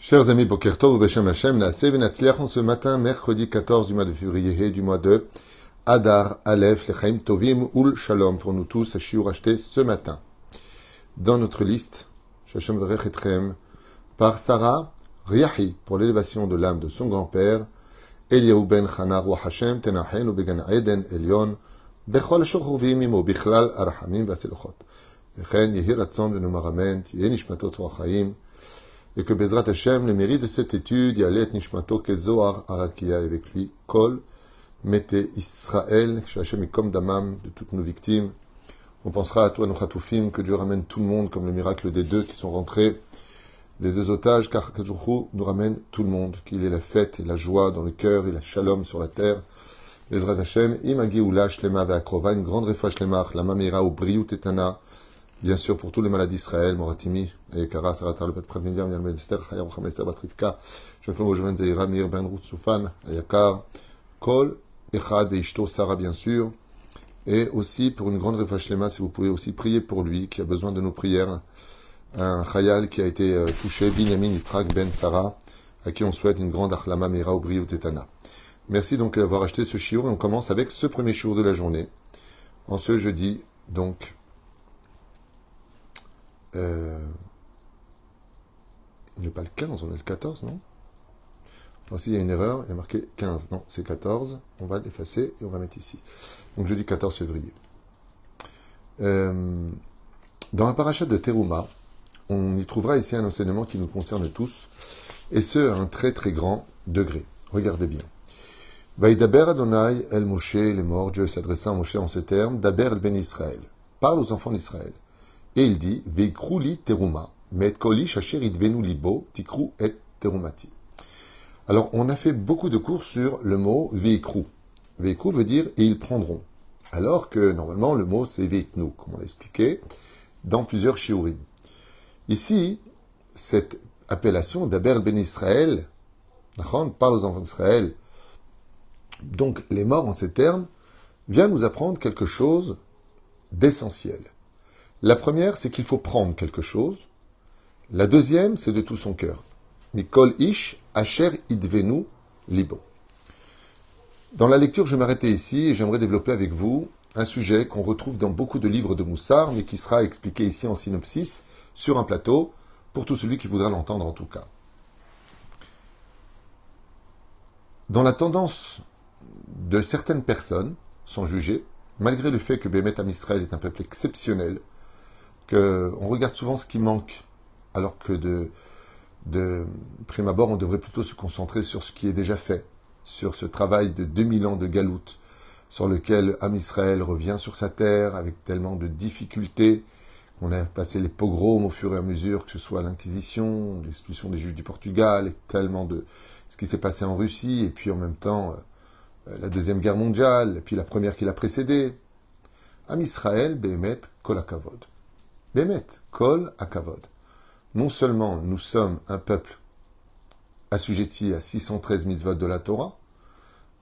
Chers amis, Bokertov, Beshem Hashem, Naaseh en ce matin, mercredi 14 du mois de février, du mois de Adar, Aleph, Lechaim Tovim, Ul Shalom, pour nous tous, à Shiur acheté ce matin. Dans notre liste, Shachem Verechetchem, par Sarah Riahi, pour l'élévation de l'âme de son grand-père, Eliyahu ben Chana, Roi Hashem, Tenahen, Began Eden, Elion, Bechol Shochurvim, Imo, Bichlal, Arhamim, Vaselochot. Vechen, Yehi Ratzon, Venumar Amen, Tiye Nishmatot Chaim, et que Bezrat Hashem, le mérite de cette étude, Yalet Nishmato Kezoar Arakia, avec lui, Kol, Mete Israël, Hashem est comme Damam de toutes nos victimes. On pensera à toi, nos Khatoufim, que Dieu ramène tout le monde, comme le miracle des deux qui sont rentrés, des deux otages, car nous ramène tout le monde, qu'il ait la fête et la joie dans le cœur et la shalom sur la terre. Bezrat Hashem, Imagi Ula Shlema Ve'akrova, une grande refa Shlema, la Mamira ou Briou Tetana, Bien sûr, pour tous les malades d'Israël, Moratimi, Ayekara, Saratar, le Yann Medester, Hayam Batrivka, Shofim Ojoven Zaira, Mir Ben Ruth Soufan, Ayakar, Kol, Echad et Ishto, Sarah, bien sûr. Et aussi, pour une grande refashlema, si vous pouvez aussi prier pour lui, qui a besoin de nos prières. Un Chayal qui a été euh, touché, Binyamin Yitzhak Ben Sarah, à qui on souhaite une grande Achlama Mira au Bri Tetana. Merci donc d'avoir acheté ce shiur et on commence avec ce premier shiur de la journée. En ce jeudi, donc, euh, il n'est pas le 15, on est le 14, non? Aussi, il y a une erreur, il y a marqué 15. Non, c'est 14. On va l'effacer et on va mettre ici. Donc, jeudi 14 février. Euh, dans la paracha de Teruma, on y trouvera ici un enseignement qui nous concerne tous, et ce, à un très très grand degré. Regardez bien. Vaïdaber Adonai El Moshe, les morts, Dieu s'adressa à Moshe en ces termes, Daber El Ben Israël. Parle aux enfants d'Israël. Et il dit, Veikruli teruma, met koli libo, tikru et terumati. Alors, on a fait beaucoup de cours sur le mot veikru. Veikru veut dire et ils prendront. Alors que normalement, le mot c'est veiknu, comme on l'a expliqué, dans plusieurs shiurim. Ici, cette appellation d'Aber ben Israël, parle aux enfants d'Israël, donc les morts en ces termes, vient nous apprendre quelque chose d'essentiel. La première, c'est qu'il faut prendre quelque chose. La deuxième, c'est de tout son cœur. Mikol ish asher idvenu libo. Dans la lecture, je m'arrêter ici et j'aimerais développer avec vous un sujet qu'on retrouve dans beaucoup de livres de Moussard, mais qui sera expliqué ici en synopsis sur un plateau pour tout celui qui voudra l'entendre en tout cas. Dans la tendance de certaines personnes, sans juger, malgré le fait que Bémet Amisraël est un peuple exceptionnel, on regarde souvent ce qui manque, alors que de, prime abord, on devrait plutôt se concentrer sur ce qui est déjà fait, sur ce travail de 2000 ans de galoute, sur lequel Am Israël revient sur sa terre avec tellement de difficultés. On a passé les pogroms au fur et à mesure, que ce soit l'Inquisition, l'expulsion des Juifs du Portugal, et tellement de ce qui s'est passé en Russie, et puis en même temps euh, la Deuxième Guerre mondiale, et puis la première qui l'a précédée. Am Israël, Behemet, Kolakavod. Bémet, Kol Akavod. Non seulement nous sommes un peuple assujetti à 613 mitzvot de la Torah,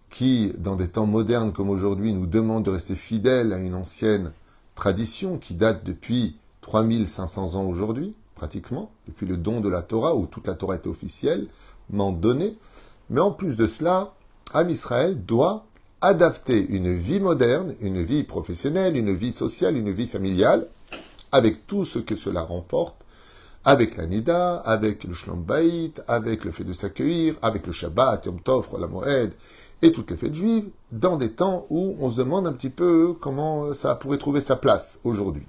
qui, dans des temps modernes comme aujourd'hui, nous demande de rester fidèles à une ancienne tradition qui date depuis 3500 ans aujourd'hui, pratiquement, depuis le don de la Torah, où toute la Torah était officiellement donnée. Mais en plus de cela, Am Israël doit adapter une vie moderne, une vie professionnelle, une vie sociale, une vie familiale, avec tout ce que cela remporte, avec la Nida, avec le Shlombaït, avec le fait de s'accueillir, avec le Shabbat, Yom Tov, la Moed, et toutes les fêtes juives, dans des temps où on se demande un petit peu comment ça pourrait trouver sa place aujourd'hui.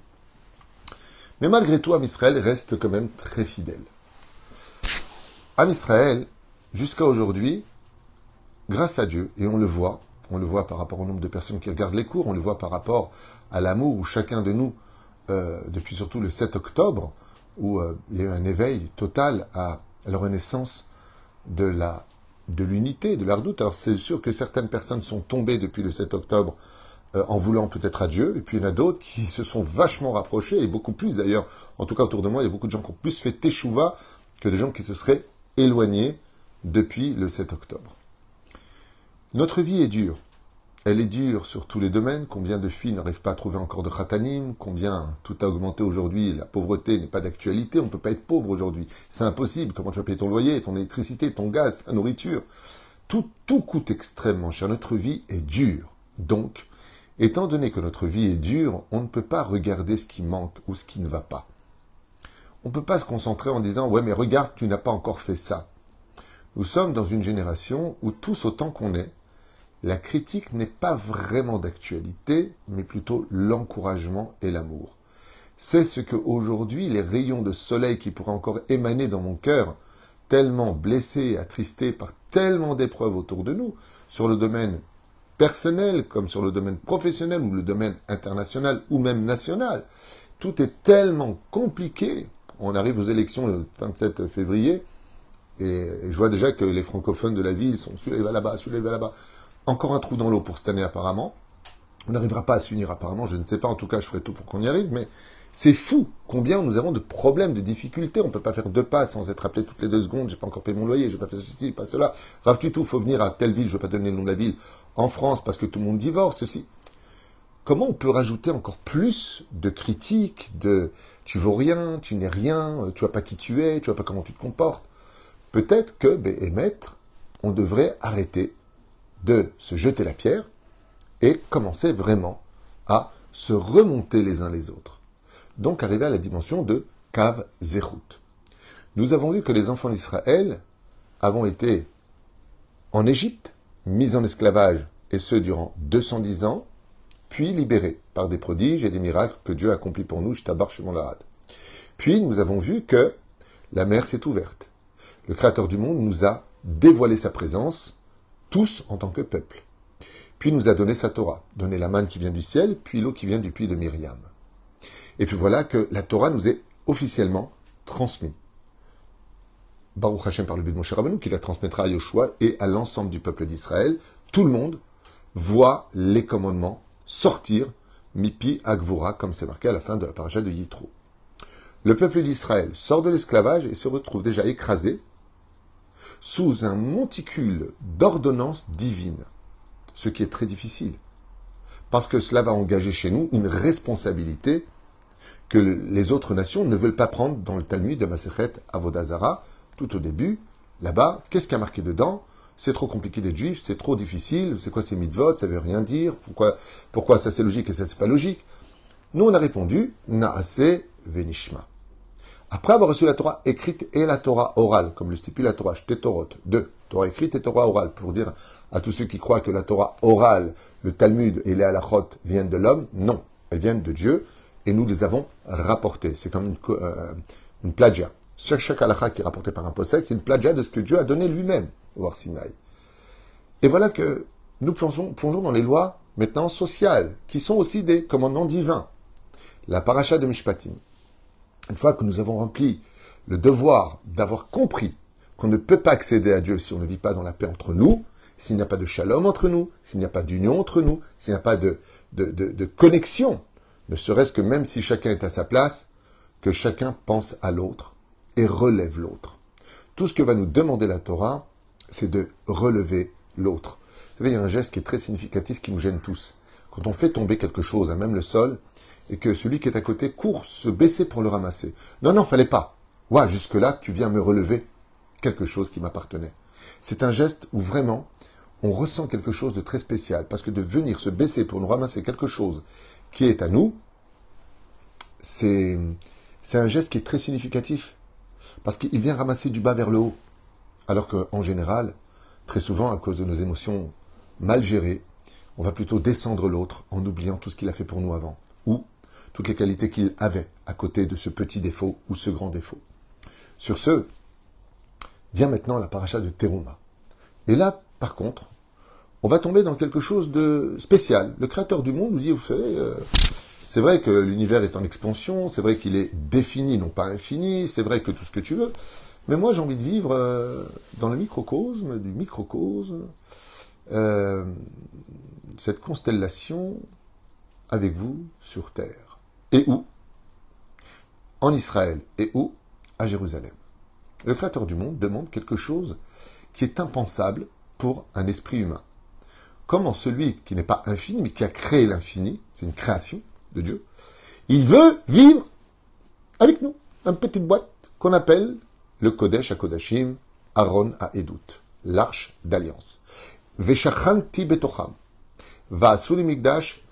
Mais malgré tout, Am Israël reste quand même très fidèle. Am Israël, jusqu'à aujourd'hui, grâce à Dieu, et on le voit, on le voit par rapport au nombre de personnes qui regardent les cours, on le voit par rapport à l'amour où chacun de nous euh, depuis surtout le 7 octobre, où euh, il y a eu un éveil total à la renaissance de la de l'unité, de l'ardoute. Alors c'est sûr que certaines personnes sont tombées depuis le 7 octobre euh, en voulant peut-être à Dieu, et puis il y en a d'autres qui se sont vachement rapprochés, et beaucoup plus d'ailleurs, en tout cas autour de moi, il y a beaucoup de gens qui ont plus fait teshuva que des gens qui se seraient éloignés depuis le 7 octobre. Notre vie est dure. Elle est dure sur tous les domaines. Combien de filles n'arrivent pas à trouver encore de khatanim? Combien tout a augmenté aujourd'hui? La pauvreté n'est pas d'actualité. On ne peut pas être pauvre aujourd'hui. C'est impossible. Comment tu vas payer ton loyer, ton électricité, ton gaz, ta nourriture? Tout, tout coûte extrêmement cher. Notre vie est dure. Donc, étant donné que notre vie est dure, on ne peut pas regarder ce qui manque ou ce qui ne va pas. On ne peut pas se concentrer en disant Ouais, mais regarde, tu n'as pas encore fait ça. Nous sommes dans une génération où tous autant qu'on est, la critique n'est pas vraiment d'actualité, mais plutôt l'encouragement et l'amour. C'est ce que aujourd'hui les rayons de soleil qui pourraient encore émaner dans mon cœur, tellement blessé et attristé par tellement d'épreuves autour de nous, sur le domaine personnel comme sur le domaine professionnel ou le domaine international ou même national. Tout est tellement compliqué. On arrive aux élections le 27 février et je vois déjà que les francophones de la ville sont celui-là va là-bas, celui-là va là-bas. Encore un trou dans l'eau pour cette année apparemment. On n'arrivera pas à s'unir apparemment, je ne sais pas, en tout cas je ferai tout pour qu'on y arrive, mais c'est fou combien nous avons de problèmes, de difficultés. On ne peut pas faire deux pas sans être appelé toutes les deux secondes, j'ai pas encore payé mon loyer, j'ai pas fait ceci, pas cela. Rave tout, faut venir à telle ville, je ne vais pas donner le nom de la ville, en France parce que tout le monde divorce, ceci. Comment on peut rajouter encore plus de critiques, de tu vaux rien, tu n'es rien, tu vois pas qui tu es, tu vois pas comment tu te comportes Peut-être que, ben, émettre, on devrait arrêter de se jeter la pierre et commencer vraiment à se remonter les uns les autres. Donc arriver à la dimension de Kav Zerut. Nous avons vu que les enfants d'Israël avons été en Égypte, mis en esclavage, et ce durant 210 ans, puis libérés par des prodiges et des miracles que Dieu a accomplis pour nous, Shtabar Larad. Puis nous avons vu que la mer s'est ouverte. Le Créateur du monde nous a dévoilé sa présence tous en tant que peuple. Puis nous a donné sa Torah, donné la manne qui vient du ciel, puis l'eau qui vient du puits de Myriam. Et puis voilà que la Torah nous est officiellement transmise. Baruch Hashem par le but de Moshe Rabbeinu, qui la transmettra à Yoshua et à l'ensemble du peuple d'Israël. Tout le monde voit les commandements sortir, mipi agvura, comme c'est marqué à la fin de la paracha de Yitro. Le peuple d'Israël sort de l'esclavage et se retrouve déjà écrasé sous un monticule d'ordonnances divines, ce qui est très difficile, parce que cela va engager chez nous une responsabilité que les autres nations ne veulent pas prendre dans le Talmud de Masechet Avodazara, tout au début. Là-bas, qu'est-ce qui a marqué dedans? C'est trop compliqué d'être juif, c'est trop difficile, c'est quoi ces mitzvot, ça veut rien dire, pourquoi, pourquoi ça c'est logique et ça c'est pas logique? Nous on a répondu, Naase Venishma. Après avoir reçu la Torah écrite et la Torah orale, comme le stipule la Torah Torot, deux, Torah écrite et Torah orale, pour dire à tous ceux qui croient que la Torah orale, le Talmud et les halachot viennent de l'homme, non, elles viennent de Dieu, et nous les avons rapportées. C'est comme une, euh, une plagia. Chaque, chaque halakha qui est rapporté par un possède, c'est une plagia de ce que Dieu a donné lui-même au Arsinaï. Et voilà que nous plongeons, plongeons dans les lois maintenant sociales, qui sont aussi des commandements divins. La paracha de Mishpatim, une fois que nous avons rempli le devoir d'avoir compris qu'on ne peut pas accéder à Dieu si on ne vit pas dans la paix entre nous, s'il n'y a pas de shalom entre nous, s'il n'y a pas d'union entre nous, s'il n'y a pas de, connexion, ne serait-ce que même si chacun est à sa place, que chacun pense à l'autre et relève l'autre. Tout ce que va nous demander la Torah, c'est de relever l'autre. Vous savez, il y a un geste qui est très significatif qui nous gêne tous. Quand on fait tomber quelque chose à même le sol, et que celui qui est à côté court se baisser pour le ramasser. Non, non, fallait pas. Ouais, jusque-là, tu viens me relever quelque chose qui m'appartenait. C'est un geste où vraiment on ressent quelque chose de très spécial, parce que de venir se baisser pour nous ramasser quelque chose qui est à nous, c'est, c'est un geste qui est très significatif, parce qu'il vient ramasser du bas vers le haut. Alors qu'en général, très souvent, à cause de nos émotions mal gérées, on va plutôt descendre l'autre en oubliant tout ce qu'il a fait pour nous avant. Ou toutes les qualités qu'il avait à côté de ce petit défaut ou ce grand défaut. Sur ce, vient maintenant la paracha de Teruma. Et là, par contre, on va tomber dans quelque chose de spécial. Le créateur du monde nous dit, vous savez, euh, c'est vrai que l'univers est en expansion, c'est vrai qu'il est défini, non pas infini, c'est vrai que tout ce que tu veux, mais moi j'ai envie de vivre euh, dans le microcosme, du microcosme, euh, cette constellation avec vous sur Terre. Et où? En Israël. Et où? À Jérusalem. Le Créateur du monde demande quelque chose qui est impensable pour un esprit humain. comment celui qui n'est pas infini, mais qui a créé l'infini, c'est une création de Dieu, il veut vivre avec nous, une petite boîte qu'on appelle le Kodesh à Kodashim, Aaron à Edut, l'arche d'alliance. Veshachanti betocham. Vaasuli migdash.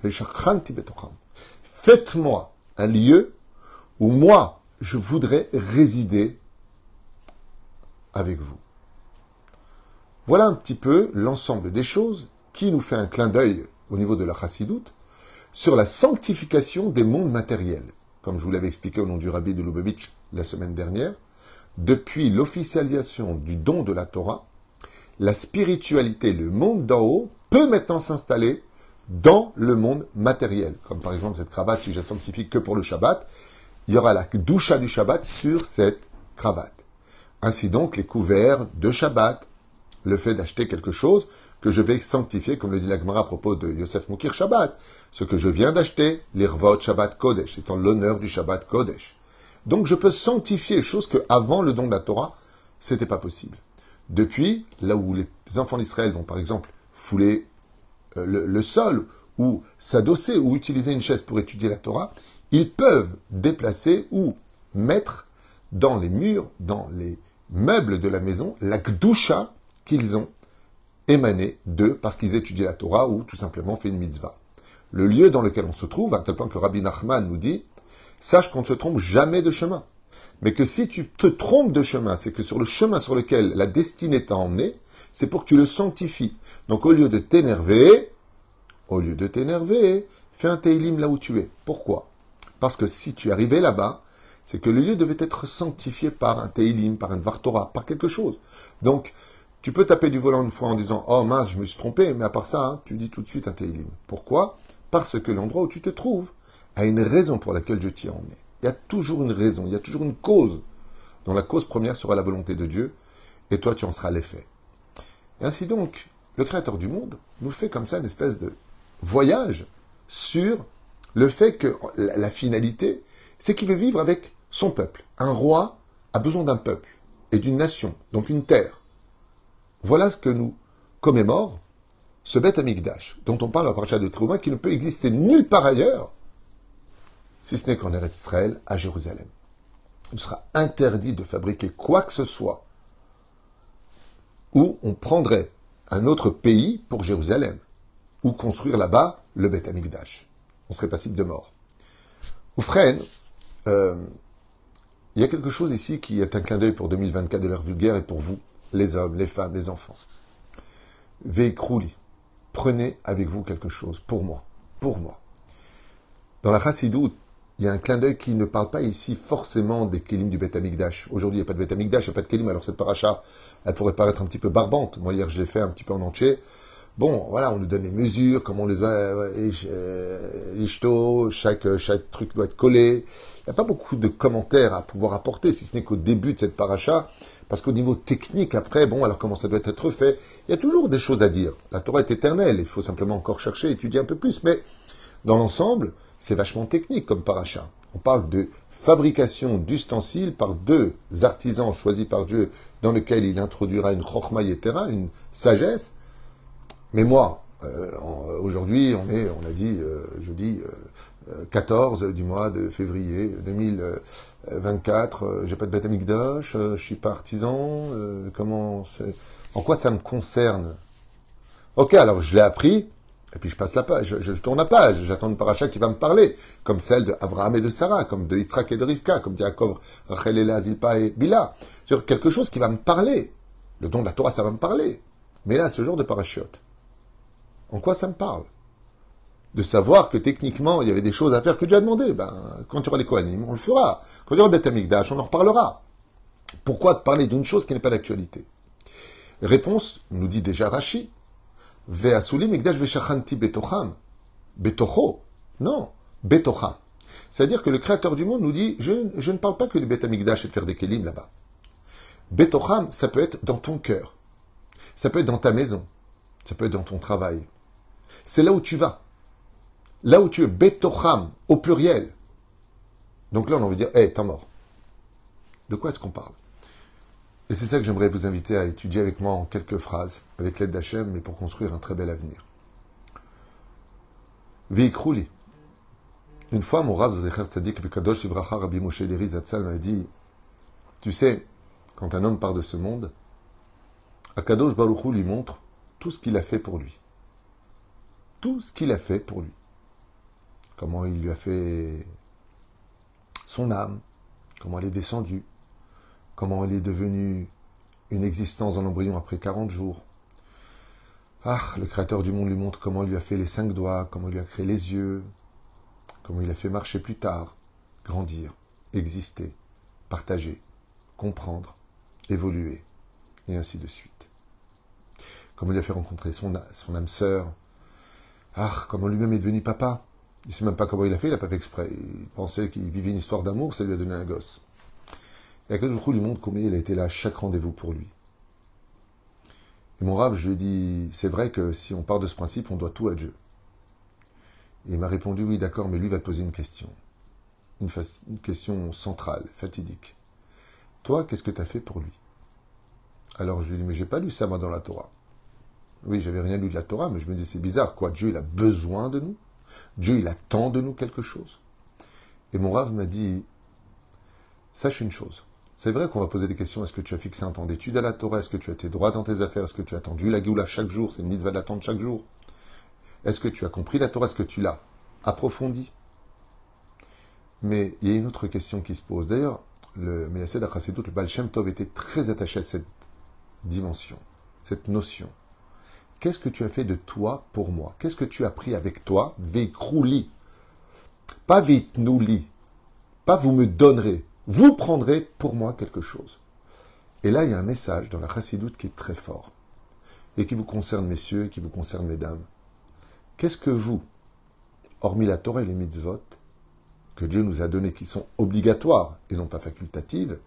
Faites-moi un lieu où moi, je voudrais résider avec vous. Voilà un petit peu l'ensemble des choses qui nous fait un clin d'œil au niveau de la chassidoute sur la sanctification des mondes matériels. Comme je vous l'avais expliqué au nom du rabbi de Lubavitch la semaine dernière, depuis l'officialisation du don de la Torah, la spiritualité, le monde d'en haut, peut maintenant s'installer dans le monde matériel. Comme par exemple cette cravate, si je la sanctifie que pour le Shabbat, il y aura la doucha du Shabbat sur cette cravate. Ainsi donc, les couverts de Shabbat, le fait d'acheter quelque chose que je vais sanctifier, comme le dit l'Agmara à propos de Yosef Moukir Shabbat, ce que je viens d'acheter, l'Irvot Shabbat Kodesh, étant l'honneur du Shabbat Kodesh. Donc je peux sanctifier, chose que avant le don de la Torah, c'était pas possible. Depuis, là où les enfants d'Israël vont par exemple fouler euh, le, sol, ou s'adosser, ou utiliser une chaise pour étudier la Torah, ils peuvent déplacer ou mettre dans les murs, dans les meubles de la maison, la Gdusha qu'ils ont émané d'eux parce qu'ils étudient la Torah ou tout simplement fait une mitzvah. Le lieu dans lequel on se trouve, à tel point que Rabbi Nachman nous dit, sache qu'on ne se trompe jamais de chemin. Mais que si tu te trompes de chemin, c'est que sur le chemin sur lequel la destinée t'a emmené, c'est pour que tu le sanctifies. Donc au lieu de t'énerver, au lieu de t'énerver, fais un teilim là où tu es. Pourquoi? Parce que si tu arrivé là-bas, c'est que le lieu devait être sanctifié par un teilim, par un vartora, par quelque chose. Donc, tu peux taper du volant une fois en disant Oh mince, je me suis trompé, mais à part ça, hein, tu dis tout de suite un Teilim. Pourquoi? Parce que l'endroit où tu te trouves a une raison pour laquelle Dieu t'y a emmené. Il y a toujours une raison, il y a toujours une cause, dont la cause première sera la volonté de Dieu, et toi tu en seras l'effet. Ainsi donc, le Créateur du monde nous fait comme ça une espèce de voyage sur le fait que la finalité, c'est qu'il veut vivre avec son peuple. Un roi a besoin d'un peuple et d'une nation, donc une terre. Voilà ce que nous commémore ce Beth Amikdash, dont on parle à partir de Trouma, qui ne peut exister nulle part ailleurs, si ce n'est qu'en Eretz Israël, à Jérusalem. Il sera interdit de fabriquer quoi que ce soit où on prendrait un autre pays pour Jérusalem, ou construire là-bas le Beth Amikdash. On serait passible de mort. Oufren, euh, il y a quelque chose ici qui est un clin d'œil pour 2024 de l'ère vulgaire et pour vous, les hommes, les femmes, les enfants. Veikrouli, prenez avec vous quelque chose, pour moi, pour moi. Dans la Chassidut, il y a un clin d'œil qui ne parle pas ici forcément des kelim du Beth Amikdash. Aujourd'hui, il n'y a pas de Beth Amikdash, il n'y a pas de kelim, alors cette paracha, elle pourrait paraître un petit peu barbante. Moi, hier, je l'ai fait un petit peu en entier. Bon, voilà, on nous donne les mesures, comment on les doit, euh, chaque, chaque truc doit être collé. Il n'y a pas beaucoup de commentaires à pouvoir apporter, si ce n'est qu'au début de cette paracha, parce qu'au niveau technique, après, bon, alors comment ça doit être fait, il y a toujours des choses à dire. La Torah est éternelle, il faut simplement encore chercher, étudier un peu plus, mais dans l'ensemble, c'est vachement technique comme paracha. On parle de fabrication d'ustensiles par deux artisans choisis par Dieu, dans lequel il introduira une chorma yetera, une sagesse, mais moi, euh, aujourd'hui, on est, on a dit, euh, jeudi 14 euh, du mois de février 2024. j'ai pas de bête amigdash, je suis pas artisan. comment En quoi ça me concerne? Ok, alors je l'ai appris. Et puis je passe la page, je, tourne la page, j'attends une paracha qui va me parler, comme celle de Avraham et de Sarah, comme de Yitzhak et de Rivka, comme Yaakov, Rachel et Zilpa et Bila, sur quelque chose qui va me parler. Le don de la Torah, ça va me parler. Mais là, ce genre de parachute, en quoi ça me parle? De savoir que techniquement, il y avait des choses à faire que Dieu a demandé. Ben, quand tu auras les Kohanim, on le fera. Quand il y aura Beth Amikdash, on en reparlera. Pourquoi parler d'une chose qui n'est pas d'actualité? Réponse, nous dit déjà Rashi. Ve'asuli migdash ve'shachanti betocham. Betocho. Non, betocha. C'est-à-dire que le Créateur du monde nous dit, je, ne parle pas que du Beth Amikdash et de faire des kelim là-bas. Betocham, ça peut être dans ton cœur. Ça peut être dans ta maison. Ça peut être dans ton travail c'est là où tu vas. Là où tu es, betocham, au pluriel. Donc là, on a envie de dire, hé, t'es mort. De quoi est-ce qu'on parle? Et c'est ça que j'aimerais vous inviter à étudier avec moi en quelques phrases, avec l'aide d'Hachem, mais pour construire un très bel avenir. Veikrouli. Une fois, mon Rav Zecher Tzadik Vekadosh Ivracha Rabbi Moshe Zatzal m'a dit Tu sais, quand un homme part de ce monde, Akadosh Baruchou lui montre tout ce qu'il a fait pour lui. Tout ce qu'il a fait pour lui. Comment il lui a fait son âme, comment elle est descendue, comment elle est devenue une existence en embryon après 40 jours. Ah, le Créateur du monde lui montre comment il lui a fait les cinq doigts, comment il lui a créé les yeux, comment il a fait marcher plus tard, grandir, exister, partager, comprendre, évoluer, et ainsi de suite. Comment il a fait rencontrer son, son âme sœur. Ah, comment lui-même est devenu papa. Il ne sait même pas comment il a fait, il n'a pas fait exprès. Il pensait qu'il vivait une histoire d'amour, ça lui a donné un gosse. Et jour lui montre combien il a été là à chaque rendez-vous pour lui. Et mon rave, je lui ai dit, c'est vrai que si on part de ce principe, on doit tout à Dieu. Et il m'a répondu, oui, d'accord, mais lui va te poser une question. Une, une question centrale, fatidique. Toi, qu'est-ce que tu as fait pour lui? Alors je lui ai dit, mais j'ai pas lu ça moi dans la Torah. Oui, j'avais rien lu de la Torah, mais je me dis, c'est bizarre, quoi. Dieu, il a besoin de nous. Dieu, il attend de nous quelque chose. Et mon rave m'a dit, sache une chose. C'est vrai qu'on va poser des questions. Est-ce que tu as fixé un temps d'étude à la Torah? Est-ce que tu as tes droits dans tes affaires? Est-ce que tu as attendu la Géoula chaque jour? C'est une mise va l'attendre chaque jour. Est-ce que tu as compris la Torah? Est-ce que tu l'as approfondie? Mais il y a une autre question qui se pose. D'ailleurs, le Meyased Achasidut, le Baal Tov, était très attaché à cette dimension, cette notion. Qu'est-ce que tu as fait de toi pour moi? Qu'est-ce que tu as pris avec toi? Veikrouli. Pas veitnouli. Pas vous me donnerez. Vous prendrez pour moi quelque chose. Et là, il y a un message dans la chassidoute qui est très fort. Et qui vous concerne, messieurs, et qui vous concerne, mesdames. Qu'est-ce que vous, hormis la Torah et les mitzvot, que Dieu nous a donnés, qui sont obligatoires et non pas facultatives,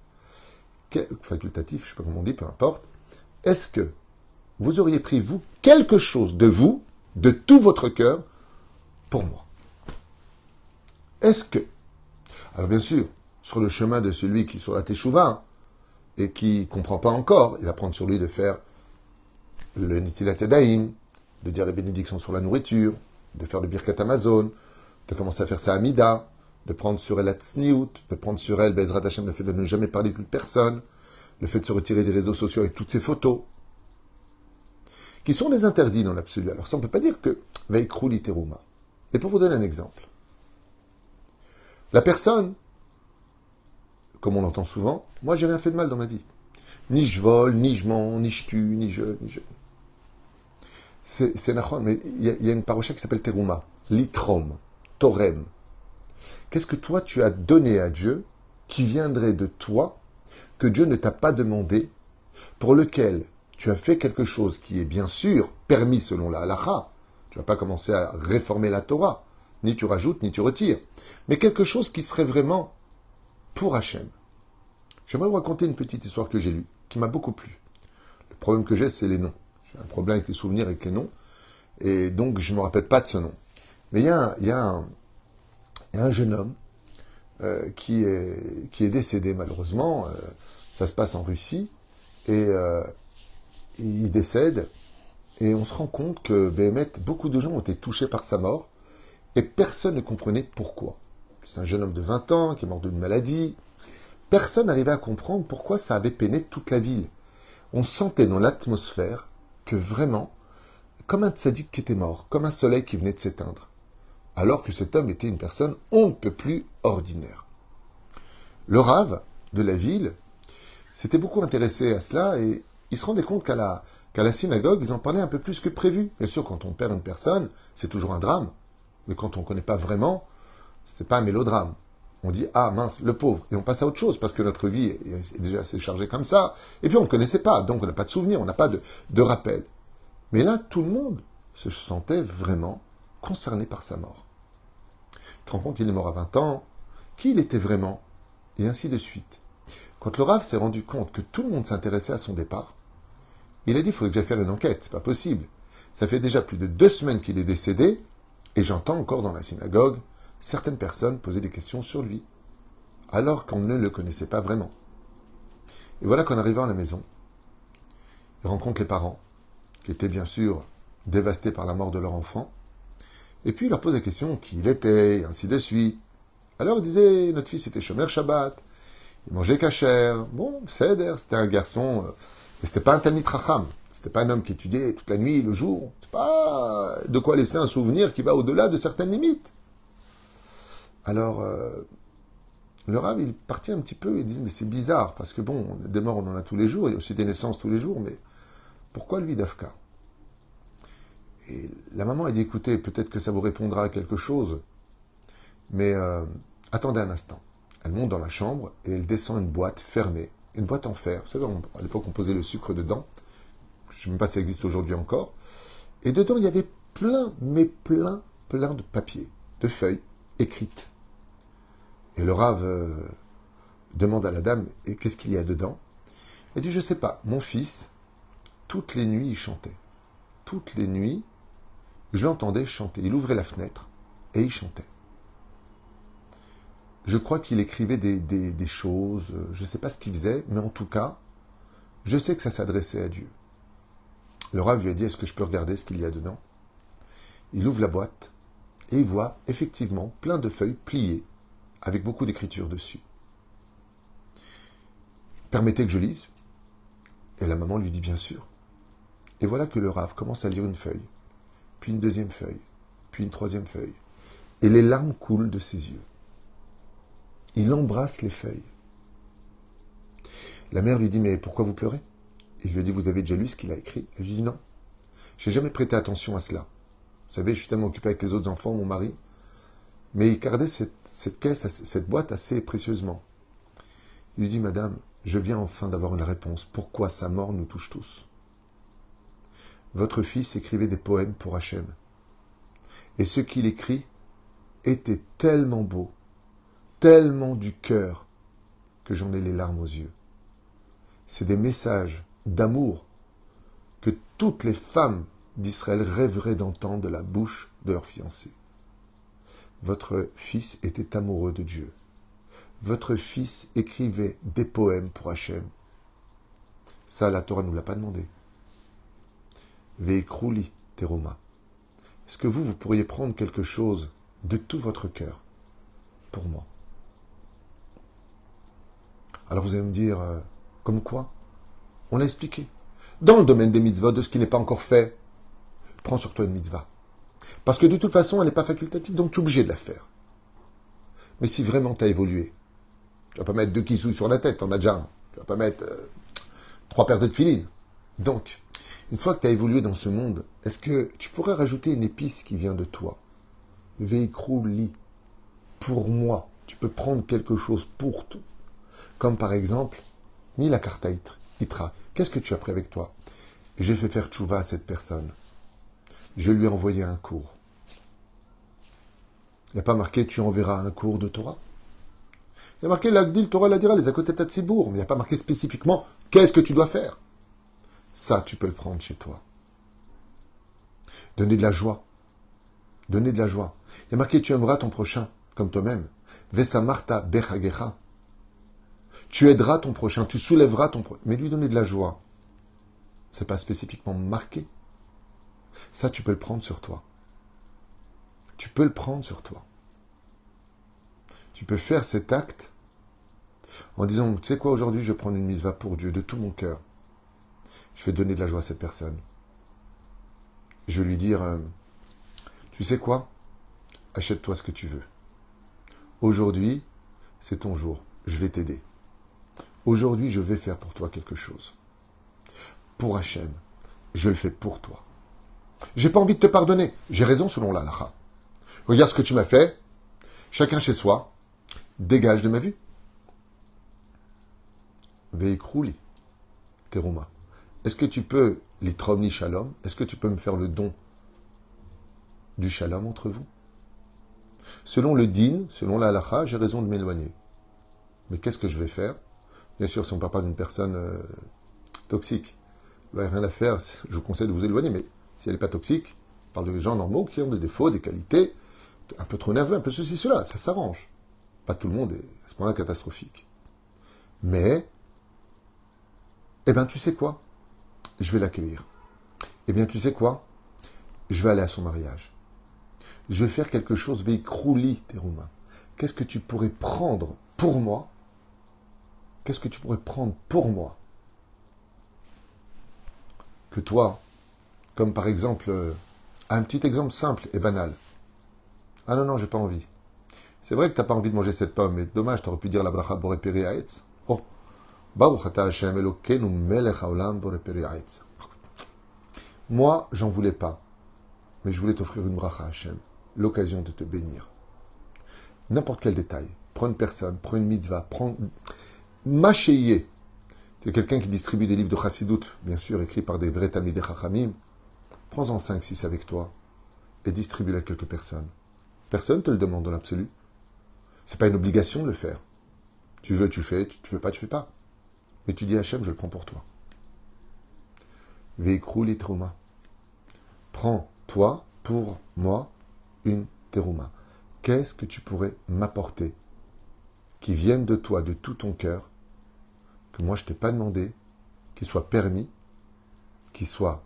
facultatifs, je ne sais pas comment on dit, peu importe, est-ce que vous auriez pris, vous, quelque chose de vous, de tout votre cœur, pour moi? Est-ce que... Alors bien sûr, sur le chemin de celui qui est sur la Teshuvah et qui ne comprend pas encore, il va prendre sur lui de faire le Nitilat Yadayim, de dire les bénédictions sur la nourriture, de faire le Birkat Amazon, de commencer à faire sa Amida, de prendre sur elle la de prendre sur elle Bezrat Hashem le fait de ne jamais parler plus de personne, le fait de se retirer des réseaux sociaux avec toutes ses photos, qui sont des interdits dans l'absolu. Alors ça, on ne peut pas dire que Veikru literuma. Et pour vous donner un exemple, la personne, comme on l'entend souvent, moi j'ai rien fait de mal dans ma vie. Ni je vole, ni je mens, ni je tue, ni je. Ni je... C'est mais il y, a une parocha qui s'appelle Teruma, litrom, torem. Qu'est-ce que toi tu as donné à Dieu qui viendrait de toi, que Dieu ne t'a pas demandé, pour lequel tu as fait quelque chose qui est bien sûr permis selon la halakha. Tu vas pas commencer à réformer la Torah. Ni tu rajoutes, ni tu retires. Mais quelque chose qui serait vraiment pour Hachem. J'aimerais vous raconter une petite histoire que j'ai lue, qui m'a beaucoup plu. Le problème que j'ai, c'est les noms. J'ai un problème avec les souvenirs, avec les noms. Et donc, je ne me rappelle pas de ce nom. Mais il y a un, jeune homme euh, qui, est, décédé, malheureusement. Euh, ça se passe en Russie. Et euh, il décède, et on se rend compte que beaucoup de gens ont été touchés par sa mort, et personne ne comprenait pourquoi. C'est un jeune homme de 20 ans qui est mort d'une maladie. Personne n'arrivait à comprendre pourquoi ça avait peiné toute la ville. On sentait dans l'atmosphère que vraiment, comme un tzaddik qui était mort, comme un soleil qui venait de s'éteindre, alors que cet homme était une personne on ne peut plus ordinaire. Le rave de la ville s'était beaucoup intéressé à cela et ils se rendaient compte qu'à la, qu'à la synagogue, ils en parlaient un peu plus que prévu. Bien sûr, quand on perd une personne, c'est toujours un drame. Mais quand on ne connaît pas vraiment, c'est pas un mélodrame. On dit ah mince le pauvre et on passe à autre chose parce que notre vie est déjà assez chargée comme ça. Et puis on ne connaissait pas, donc on n'a pas de souvenir, on n'a pas de, de rappel. Mais là, tout le monde se sentait vraiment concerné par sa mort. Tu te rends compte qu'il est mort à 20 ans, qui il était vraiment, et ainsi de suite. Quand le Rav s'est rendu compte que tout le monde s'intéressait à son départ, il a dit, il faudrait que j'aille faire une enquête, c'est pas possible. Ça fait déjà plus de deux semaines qu'il est décédé, et j'entends encore dans la synagogue certaines personnes poser des questions sur lui, alors qu'on ne le connaissait pas vraiment. Et voilà qu'en arrivant à la maison, il rencontre les parents, qui étaient bien sûr dévastés par la mort de leur enfant, Et puis il leur pose la question qui il était, et ainsi de suite. Alors il disait, notre fils était Shomer Shabbat, il mangeait kasher, bon, Seder, c'était un garçon, euh, mais c'était pas un Talmid Racham, c'était pas un homme qui étudiait toute la nuit, le jour, c'est pas de quoi laisser un souvenir qui va au-delà de certaines limites. Alors, euh, le Rav, il partit un petit peu, il dit, mais c'est bizarre, parce que bon, des morts, on en a tous les jours, il y a aussi des naissances tous les jours, mais pourquoi lui, Dafka? Et la maman a dit, écoutez, peut-être que ça vous répondra à quelque chose, mais euh, attendez un instant. Elle monte dans la chambre et elle descend une boîte fermée, une boîte en fer. Vous à l'époque, on posait le sucre dedans. Je ne sais même pas si ça existe aujourd'hui encore. Et dedans, il y avait plein, mais plein, plein de papiers, de feuilles écrites. Et le rave euh, demande à la dame, qu'est-ce qu'il y a dedans? Elle dit, je ne sais pas, mon fils, toutes les nuits, il chantait. Toutes les nuits, je l'entendais chanter. Il ouvrait la fenêtre et il chantait. Je crois qu'il écrivait des, choses, je ne sais pas ce qu'il faisait, mais en tout cas, je sais que ça s'adressait à Dieu. Le rave lui a dit, est-ce que je peux regarder ce qu'il y a dedans? Il ouvre la boîte et il voit effectivement plein de feuilles pliées avec beaucoup d'écriture dessus. Permettez que je lise? Et la maman lui dit bien sûr. Et voilà que le rave commence à lire une feuille, puis une deuxième feuille, puis une troisième feuille. Et les larmes coulent de ses yeux. Il embrasse les feuilles. La mère lui dit Mais pourquoi vous pleurez? Il lui dit Vous avez déjà lu ce qu'il a écrit? Elle lui dit Non. J'ai jamais prêté attention à cela. Vous savez, je suis tellement occupé avec les autres enfants, mon mari. Mais il gardait cette, caisse, cette boîte assez précieusement. Il lui dit Madame, je viens enfin d'avoir une réponse. Pourquoi sa mort nous touche tous? Votre fils écrivait des poèmes pour Hachem. Et ce qu'il écrit était tellement beau, tellement du cœur que j'en ai les larmes aux yeux. C'est des messages d'amour que toutes les femmes d'Israël rêveraient d'entendre de la bouche de leur fiancé. Votre fils était amoureux de Dieu. Votre fils écrivait des poèmes pour Hachem. Ça, la Torah ne nous l'a pas demandé. Veikrouli, Teroma. Est-ce que vous, vous pourriez prendre quelque chose de tout votre cœur pour moi? Alors vous allez me dire, euh, comme quoi? On l'a expliqué. Dans le domaine des mitzvahs, de ce qui n'est pas encore fait, prends sur toi une mitzvah. Parce que de toute façon, elle n'est pas facultative, donc tu es obligé de la faire. Mais si vraiment tu as évolué, tu vas pas mettre deux kissous sur la tête, en as déjà un. Tu vas pas mettre euh, trois paires de tefilines. Donc, une fois que tu as évolué dans ce monde, est-ce que tu pourrais rajouter une épice qui vient de toi? Veikrou li. Pour moi. Tu peux prendre quelque chose pour toi comme par exemple, Mila Itra, qu'est-ce que tu as pris avec toi? J'ai fait faire tchouva à cette personne. Je lui ai envoyé un cours. Il n'y a pas marqué tu enverras un cours de Torah. Il y a marqué l'Agdil Torah la dira, les à côté de mais il n'y a pas marqué spécifiquement qu'est-ce que tu dois faire? Ça, tu peux le prendre chez toi. Donner de la joie. Donner de la joie. Il y a marqué tu aimeras ton prochain comme toi-même. Vesa Marta Bechagecha. Tu aideras ton prochain, tu soulèveras ton prochain. Mais lui donner de la joie, c'est pas spécifiquement marqué. Ça, tu peux le prendre sur toi. Tu peux le prendre sur toi. Tu peux faire cet acte en disant, tu sais quoi, aujourd'hui, je vais prendre une mise va pour Dieu de tout mon cœur. Je vais donner de la joie à cette personne. Je vais lui dire, euh, tu sais quoi, achète-toi ce que tu veux. Aujourd'hui, c'est ton jour. Je vais t'aider. Aujourd'hui, je vais faire pour toi quelque chose. Pour Hachem, je le fais pour toi. J'ai pas envie de te pardonner. J'ai raison selon la Regarde ce que tu m'as fait. Chacun chez soi. Dégage de ma vue. Veikrouli, Teruma. Est-ce que tu peux, l'itromni shalom, est-ce que tu peux me faire le don du shalom entre vous? Selon le din, selon la j'ai raison de m'éloigner. Mais qu'est-ce que je vais faire? Bien sûr, si on ne parle pas d'une personne euh, toxique, il n'y a rien à faire, je vous conseille de vous éloigner, mais si elle n'est pas toxique, on parle de gens normaux qui ont des défauts, des qualités, un peu trop nerveux, un peu ceci, cela, ça s'arrange. Pas tout le monde est à ce point-là catastrophique. Mais, eh bien, tu sais quoi? Je vais l'accueillir. Eh bien, tu sais quoi? Je vais aller à son mariage. je vais faire quelque chose, veikrouli, teruma. Qu'est-ce que tu pourrais prendre pour moi? Qu'est-ce que tu pourrais prendre pour moi? Que toi, comme par exemple, euh, un petit exemple simple et banal. Ah non, non, j'ai pas envie. C'est vrai que tu n'as pas envie de manger cette pomme, mais dommage, tu aurais pu dire la bracha boreperi aetz. Oh, melech haolam boreperi aetz. Moi, j'en voulais pas, mais je voulais t'offrir une bracha Hashem, l'occasion de te bénir. N'importe quel détail. Prends une personne, prends une mitzvah, prends. Machéié. C'est quelqu'un qui distribue des livres de Chassidut, bien sûr, écrits par des vrais Talmidei Chachamim. Prends-en 5-6 avec toi et distribue-les à quelques personnes. Personne ne te le demande dans l'absolu. C'est pas une obligation de le faire. Tu veux, tu fais, tu, ne veux pas, tu fais pas. Mais tu dis à je le prends pour toi. Veikrou les traumas. Prends, toi, pour moi, une terouma. Qu'est-ce que tu pourrais m'apporter qui vienne de toi, de tout ton cœur, que moi je t'ai pas demandé, qui soit permis, qui soit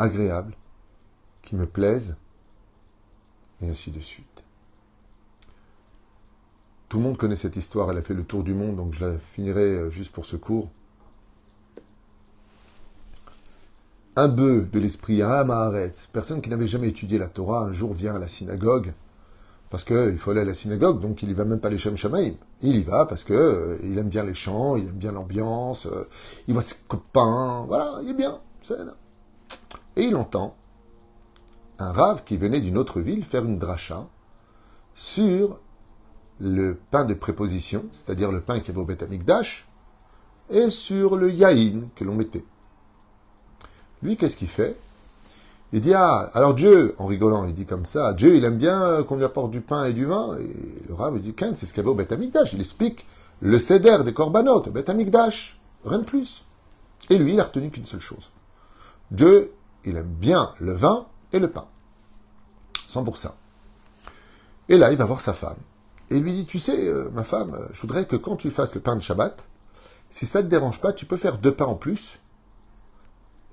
agréable, qui me plaise, et ainsi de suite. Tout le monde connaît cette histoire, elle a fait le tour du monde, donc je la finirai euh, juste pour ce cours. Un bœuf de l'esprit, un Maharetz, personne qui n'avait jamais étudié la Torah, un jour vient à la synagogue, parce qu'il faut aller à la synagogue, donc il y va même pas les Shem Shamaim. Il y va parce que euh, il aime bien les chants, il aime bien l'ambiance, euh, il voit ses copains, voilà, il est bien. Et il entend un rave qui venait d'une autre ville faire une dracha sur le pain de préposition, c'est-à-dire le pain qui avait au Beth Amikdash, et sur le yaïn que l'on mettait. Lui, qu'est-ce qu'il fait? Il dit, ah, alors Dieu, en rigolant, il dit comme ça, Dieu, il aime bien qu'on lui apporte du pain et du vin. Et le rave dit, c'est ce qu'il y avait au Beth Amikdash. Il explique le céder des korbanot, au Beth Amikdash, rien de plus. Et lui, il a retenu qu'une seule chose. Dieu, il aime bien le vin et le pain. 100%. Et là, il va voir sa femme. Et il lui dit, tu sais, euh, ma femme, euh, je voudrais que quand tu fasses le pain de Shabbat, si ça ne te dérange pas, tu peux faire deux pains en plus.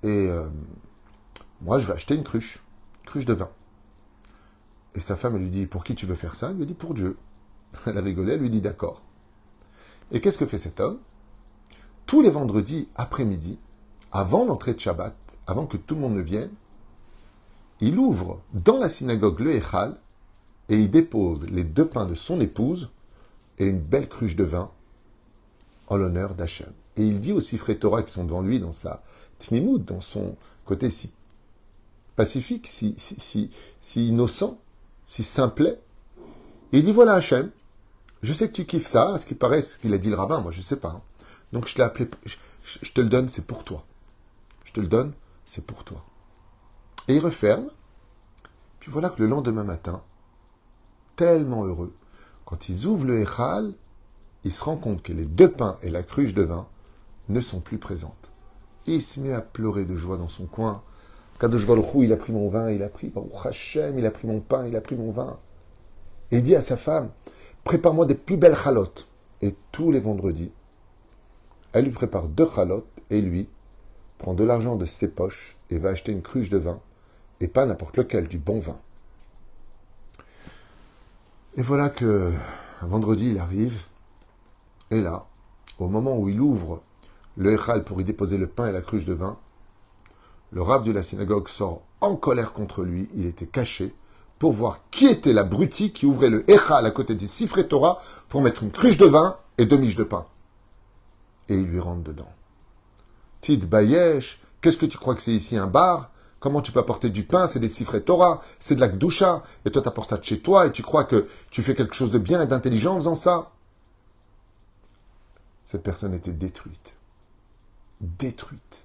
Et euh, moi, je vais acheter une cruche, une cruche de vin. Et sa femme, lui dit, pour qui tu veux faire ça? Il lui dit, pour Dieu. Elle a rigolé, elle lui dit, d'accord. Et qu'est-ce que fait cet homme? Tous les vendredis après-midi, avant l'entrée de Shabbat, avant que tout le monde ne vienne, il ouvre dans la synagogue le Echal et il dépose les deux pains de son épouse et une belle cruche de vin en l'honneur d'Hachem. Et il dit aux Sifré Torah qui sont devant lui dans sa tmimoud, dans son côté si pacifique, si, innocent, si simplet. il dit voilà Hachem, je sais que tu kiffes ça, à ce qui paraît, ce qu'il a dit le rabbin, moi je sais pas. Hein. Donc je l'ai appelé, je te le donne, c'est pour toi. Je te le donne, c'est pour toi. Et il referme. Puis voilà que le lendemain matin, tellement heureux, quand ils ouvrent le Echal, il se rend compte que les deux pains et la cruche de vin ne sont plus présentes. il se met à pleurer de joie dans son coin. Kadosh Baruch il a pris mon vin, il a pris Baruch Hashem, il a pris mon pain, il a pris mon vin. Et il dit à sa femme, prépare-moi des plus belles chalotes. Et tous les vendredis, elle lui prépare deux chalotes et lui prend de l'argent de ses poches et va acheter une cruche de vin et pas n'importe lequel, du bon vin. Et voilà que un vendredi il arrive, et là, au moment où il ouvre le Echal pour y déposer le pain et la cruche de vin, le rave de la synagogue sort en colère contre lui, il était caché, pour voir qui était la brutie qui ouvrait le Echal à côté des Sifré Torah pour mettre une cruche de vin et deux miches de pain. Et il lui rentre dedans. Tid Bayesh, qu'est-ce que tu crois que c'est ici un bar? Comment tu peux apporter du pain? C'est des cifres Torah, c'est de la Gdusha. Et toi, tu apportes ça de chez toi et tu crois que tu fais quelque chose de bien et d'intelligent en faisant ça? Cette personne était détruite. Détruite.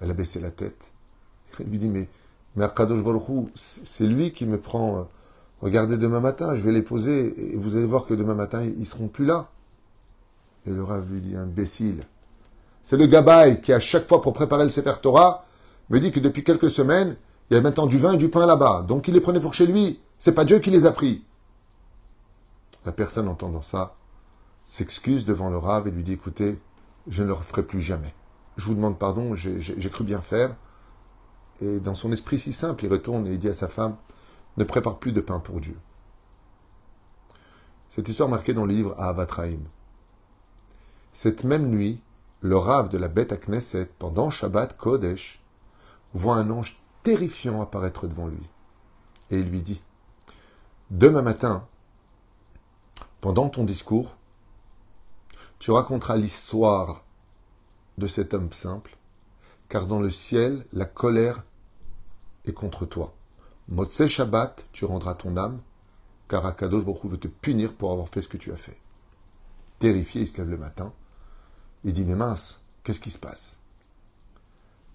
Elle a baissé la tête. Elle lui dit, mais, mais Akadosh Baruch c'est lui qui me prend. Euh, regardez demain matin, je vais les poser et vous allez voir que demain matin, ils seront plus là. Et le Rav lui dit, imbécile. C'est le Gabaï qui, à chaque fois pour préparer le Sefer Torah, me dit que depuis quelques semaines, il y a maintenant du vin et du pain là-bas. Donc il les prenait pour chez lui. C'est pas Dieu qui les a pris. La personne entendant ça s'excuse devant le rave et lui dit écoutez, je ne le referai plus jamais. Je vous demande pardon, j'ai cru bien faire. Et dans son esprit si simple, il retourne et il dit à sa femme ne prépare plus de pain pour Dieu. Cette histoire marquée dans le livre Avatraim. Cette même nuit, le rave de la bête à Knesset, pendant Shabbat Kodesh, voit un ange terrifiant apparaître devant lui. Et il lui dit Demain matin, pendant ton discours, tu raconteras l'histoire de cet homme simple, car dans le ciel, la colère est contre toi. Motse Shabbat, tu rendras ton âme, car Akadosh Baruch veut te punir pour avoir fait ce que tu as fait. Terrifié, il se lève le matin. Il dit, mais mince, qu'est-ce qui se passe?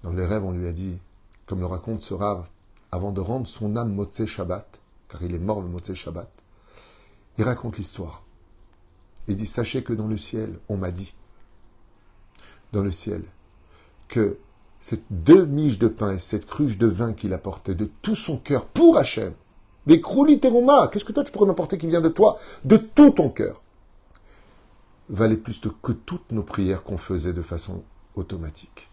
Dans les rêves, on lui a dit, comme le raconte ce rave, avant de rendre son âme Motse Shabbat, car il est mort le Motse Shabbat, il raconte l'histoire. Il dit, sachez que dans le ciel, on m'a dit, dans le ciel, que ces deux miches de pain et cette cruche de vin qu'il apportait de tout son cœur pour Hachem, Krouli Teruma, qu'est-ce que toi tu pourrais m'apporter qui vient de toi, de tout ton cœur, valait plus que toutes nos prières qu'on faisait de façon automatique.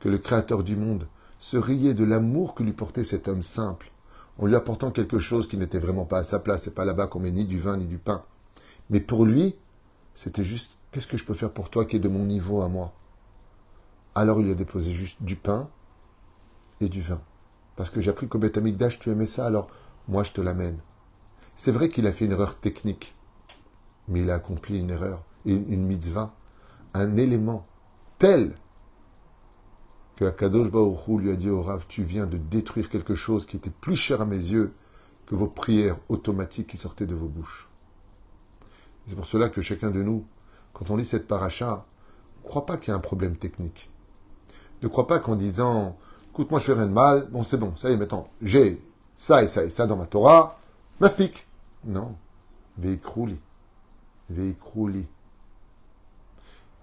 Que le Créateur du monde se riait de l'amour que lui portait cet homme simple, en lui apportant quelque chose qui n'était vraiment pas à sa place. C'est pas là-bas qu'on met ni du vin ni du pain. Mais pour lui, c'était juste qu'est-ce que je peux faire pour toi qui est de mon niveau à moi? Alors il lui a déposé juste du pain et du vin. Parce que j'ai appris qu'au Beth tu aimais ça, alors moi je te l'amène. C'est vrai qu'il a fait une erreur technique, mais il a accompli une erreur, une, mitzvah, un élément tel que Akadosh Baruch lui a dit au Rav, tu viens de détruire quelque chose qui était plus cher à mes yeux que vos prières automatiques qui sortaient de vos bouches. C'est pour cela que chacun de nous, quand on lit cette paracha, ne croit pas qu'il y a un problème technique. Ne crois pas qu'en disant, écoute, moi je fais rien de mal, bon c'est bon, ça y est, maintenant, j'ai ça et ça et ça dans ma Torah, m'aspique. Non. Veikrouli.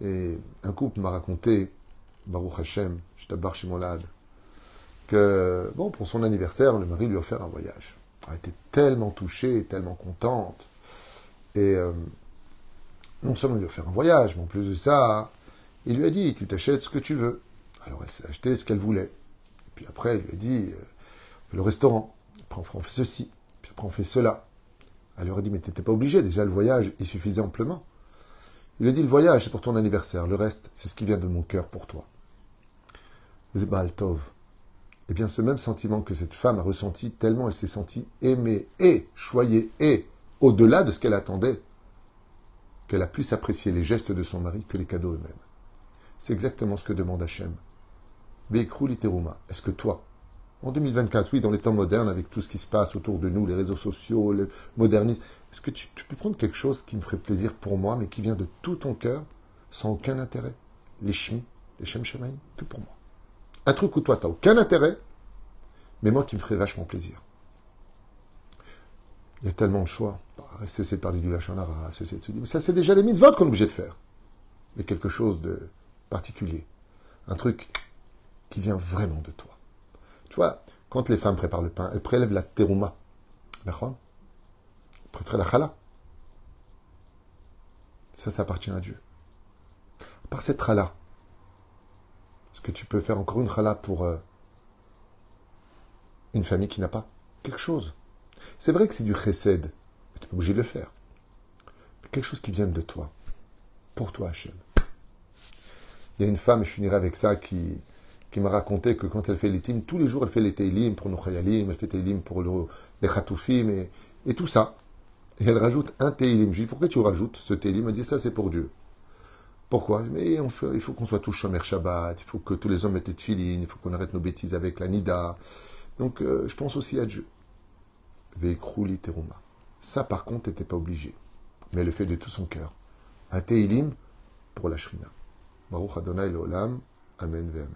Et un couple m'a raconté, Baruch Hashem, Shtabar Shimolad, que, bon, pour son anniversaire, le mari lui a offert un voyage. Elle était tellement touchée, tellement contente. Et euh, non seulement lui a offert un voyage, mais en plus de ça, il lui a dit, tu t'achètes ce que tu veux. Alors elle s'est acheté ce qu'elle voulait. Et puis après, il lui a dit, euh, le restaurant, après on fait ceci, puis après on fait cela. Elle lui a dit, mais tu n'étais pas obligé, déjà le voyage, il suffisait amplement. Il lui a dit, le voyage, c'est pour ton anniversaire, le reste, c'est ce qui vient de mon cœur pour toi. Zebal Tov. Eh bien, ce même sentiment que cette femme a ressenti, tellement elle s'est sentie aimée et choyée et au-delà de ce qu'elle attendait, qu'elle a pu apprécier les gestes de son mari que les cadeaux eux-mêmes. C'est exactement ce que demande Hachem. Bekrou literuma. Est-ce que toi, en 2024, oui, dans les temps modernes, avec tout ce qui se passe autour de nous, les réseaux sociaux, le modernisme, est-ce que tu, peux prendre quelque chose qui me ferait plaisir pour moi, mais qui vient de tout ton cœur, sans aucun intérêt? Les chmis, les shem tout pour moi. Un truc où toi, tu n'as aucun intérêt, mais moi qui me ferait vachement plaisir. Il y a tellement de choix. Cesser de parler du Lachonara, cesser de se dire. Mais ça, c'est déjà les mitzvot qu'on est obligé de faire. Mais quelque chose de particulier. Un truc qui vient vraiment de toi. Tu vois, quand les femmes préparent le pain, elles prélèvent la terouma. D'accord? Elles préfèrent la chala. Ça, ça appartient à Dieu. Par cette chala, est-ce que tu peux faire encore une chala pour euh, une famille qui n'a pas quelque chose? C'est vrai que c'est du chesed, mais tu n'es pas obligé de le faire. quelque chose qui vient de toi, pour toi, Hachem. Il y a une femme, je finirai avec ça, qui, qui m'a raconté que quand elle fait les tous les jours, elle fait les teilim pour nos chayalim, elle fait teilim pour les chatoufim et, tout ça. Et elle rajoute un teilim. Je dis, pourquoi tu rajoutes ce teilim? Elle dit, ça c'est pour Dieu. Pourquoi? Mais il faut qu'on soit tous Shomer Shabbat, il faut que tous les hommes mettent des il faut qu'on arrête nos bêtises avec la nida. Donc euh, je pense aussi à Dieu. Veikrouli teruma. Ça, par contre, n'était pas obligé. Mais elle le fait de tout son cœur. Un teilim pour la shrina. Baruch Adonai Olam. Amen ve.